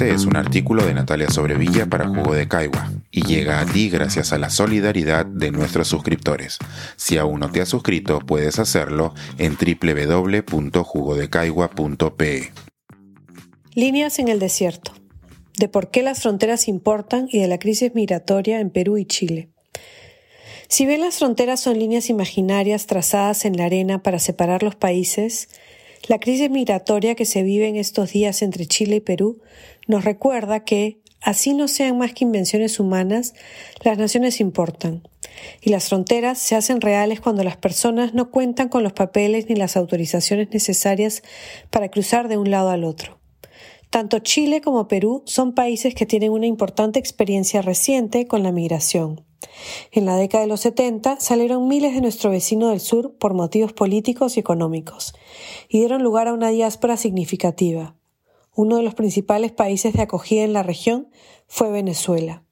Este es un artículo de Natalia Sobrevilla para Jugo de Caigua y llega a ti gracias a la solidaridad de nuestros suscriptores. Si aún no te has suscrito, puedes hacerlo en www.jugodecaigua.pe. Líneas en el desierto. De por qué las fronteras importan y de la crisis migratoria en Perú y Chile. Si bien las fronteras son líneas imaginarias trazadas en la arena para separar los países, la crisis migratoria que se vive en estos días entre Chile y Perú nos recuerda que, así no sean más que invenciones humanas, las naciones importan. Y las fronteras se hacen reales cuando las personas no cuentan con los papeles ni las autorizaciones necesarias para cruzar de un lado al otro. Tanto Chile como Perú son países que tienen una importante experiencia reciente con la migración. En la década de los 70 salieron miles de nuestro vecino del sur por motivos políticos y económicos y dieron lugar a una diáspora significativa. Uno de los principales países de acogida en la región fue Venezuela.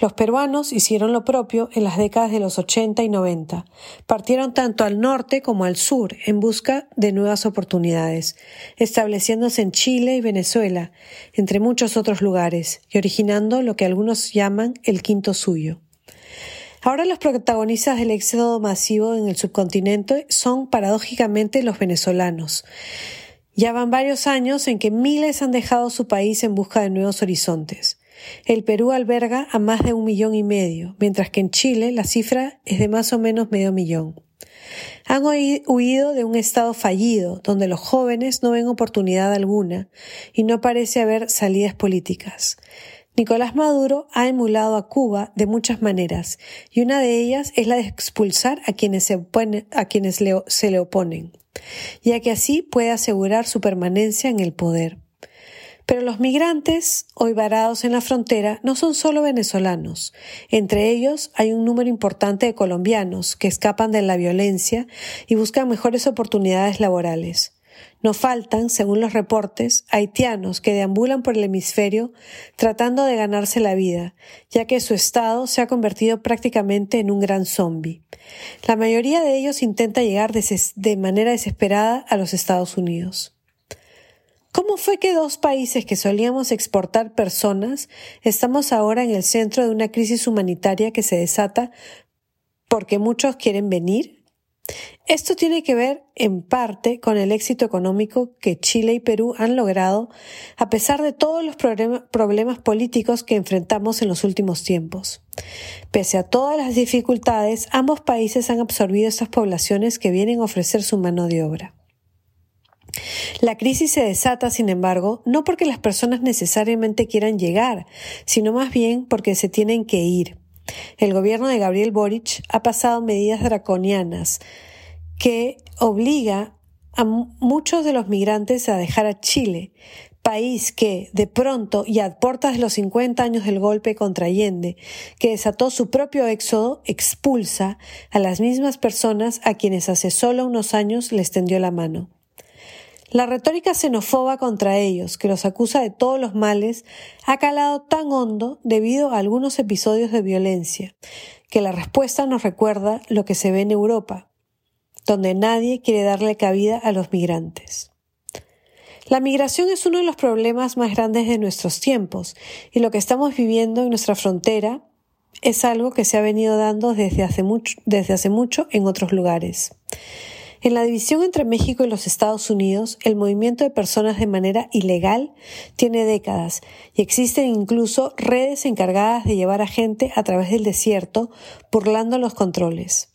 Los peruanos hicieron lo propio en las décadas de los 80 y 90. Partieron tanto al norte como al sur en busca de nuevas oportunidades, estableciéndose en Chile y Venezuela, entre muchos otros lugares, y originando lo que algunos llaman el quinto suyo. Ahora los protagonistas del éxodo masivo en el subcontinente son paradójicamente los venezolanos. Ya van varios años en que miles han dejado su país en busca de nuevos horizontes. El Perú alberga a más de un millón y medio, mientras que en Chile la cifra es de más o menos medio millón. Han huido de un estado fallido, donde los jóvenes no ven oportunidad alguna y no parece haber salidas políticas. Nicolás Maduro ha emulado a Cuba de muchas maneras, y una de ellas es la de expulsar a quienes se, a quienes se le oponen, ya que así puede asegurar su permanencia en el poder. Pero los migrantes, hoy varados en la frontera, no son solo venezolanos. Entre ellos hay un número importante de colombianos que escapan de la violencia y buscan mejores oportunidades laborales. No faltan, según los reportes, haitianos que deambulan por el hemisferio tratando de ganarse la vida, ya que su estado se ha convertido prácticamente en un gran zombi. La mayoría de ellos intenta llegar de manera desesperada a los Estados Unidos. ¿Cómo fue que dos países que solíamos exportar personas estamos ahora en el centro de una crisis humanitaria que se desata porque muchos quieren venir? Esto tiene que ver en parte con el éxito económico que Chile y Perú han logrado a pesar de todos los problemas políticos que enfrentamos en los últimos tiempos. Pese a todas las dificultades, ambos países han absorbido estas poblaciones que vienen a ofrecer su mano de obra. La crisis se desata, sin embargo, no porque las personas necesariamente quieran llegar, sino más bien porque se tienen que ir. El gobierno de Gabriel Boric ha pasado medidas draconianas que obliga a muchos de los migrantes a dejar a Chile, país que, de pronto y a puertas de los 50 años del golpe contra Allende, que desató su propio éxodo, expulsa a las mismas personas a quienes hace solo unos años les tendió la mano. La retórica xenofoba contra ellos, que los acusa de todos los males, ha calado tan hondo debido a algunos episodios de violencia, que la respuesta nos recuerda lo que se ve en Europa, donde nadie quiere darle cabida a los migrantes. La migración es uno de los problemas más grandes de nuestros tiempos, y lo que estamos viviendo en nuestra frontera es algo que se ha venido dando desde hace mucho, desde hace mucho en otros lugares. En la división entre México y los Estados Unidos, el movimiento de personas de manera ilegal tiene décadas y existen incluso redes encargadas de llevar a gente a través del desierto, burlando los controles.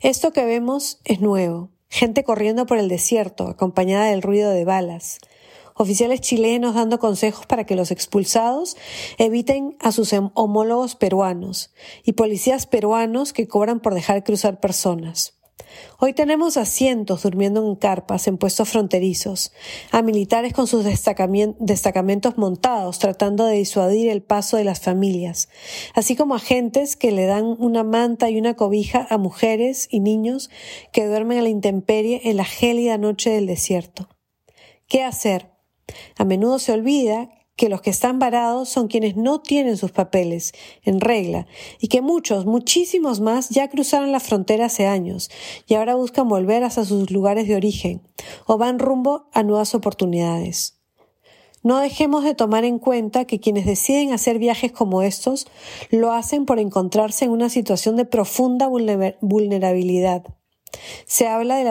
Esto que vemos es nuevo. Gente corriendo por el desierto, acompañada del ruido de balas. Oficiales chilenos dando consejos para que los expulsados eviten a sus homólogos peruanos y policías peruanos que cobran por dejar cruzar personas. Hoy tenemos a cientos durmiendo en carpas en puestos fronterizos, a militares con sus destacamentos montados tratando de disuadir el paso de las familias, así como agentes que le dan una manta y una cobija a mujeres y niños que duermen a la intemperie en la gélida noche del desierto. ¿Qué hacer? A menudo se olvida que los que están varados son quienes no tienen sus papeles en regla y que muchos, muchísimos más ya cruzaron la frontera hace años y ahora buscan volver hacia sus lugares de origen o van rumbo a nuevas oportunidades. No dejemos de tomar en cuenta que quienes deciden hacer viajes como estos lo hacen por encontrarse en una situación de profunda vulnerabilidad. Se habla de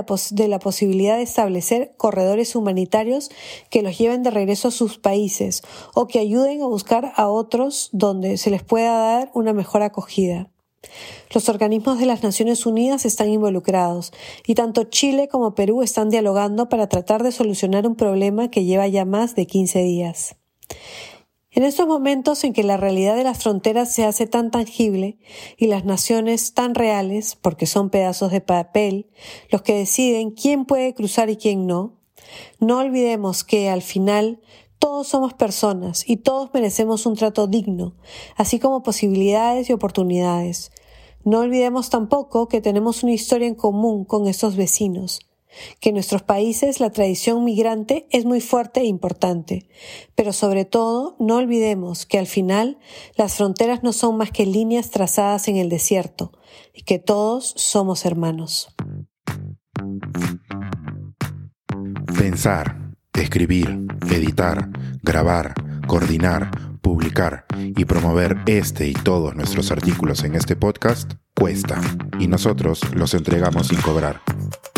la, posibilidad de establecer corredores humanitarios que los lleven de regreso a sus países o que ayuden a buscar a otros donde se les pueda dar una mejor acogida. Los organismos de las Naciones Unidas están involucrados y tanto Chile como Perú están dialogando para tratar de solucionar un problema que lleva ya más de 15 días. En estos momentos en que la realidad de las fronteras se hace tan tangible y las naciones tan reales, porque son pedazos de papel, los que deciden quién puede cruzar y quién no, no olvidemos que al final todos somos personas y todos merecemos un trato digno, así como posibilidades y oportunidades. No olvidemos tampoco que tenemos una historia en común con estos vecinos, que en nuestros países la tradición migrante es muy fuerte e importante, pero sobre todo no olvidemos que al final las fronteras no son más que líneas trazadas en el desierto y que todos somos hermanos. Pensar, escribir, editar, grabar, coordinar, publicar y promover este y todos nuestros artículos en este podcast cuesta y nosotros los entregamos sin cobrar.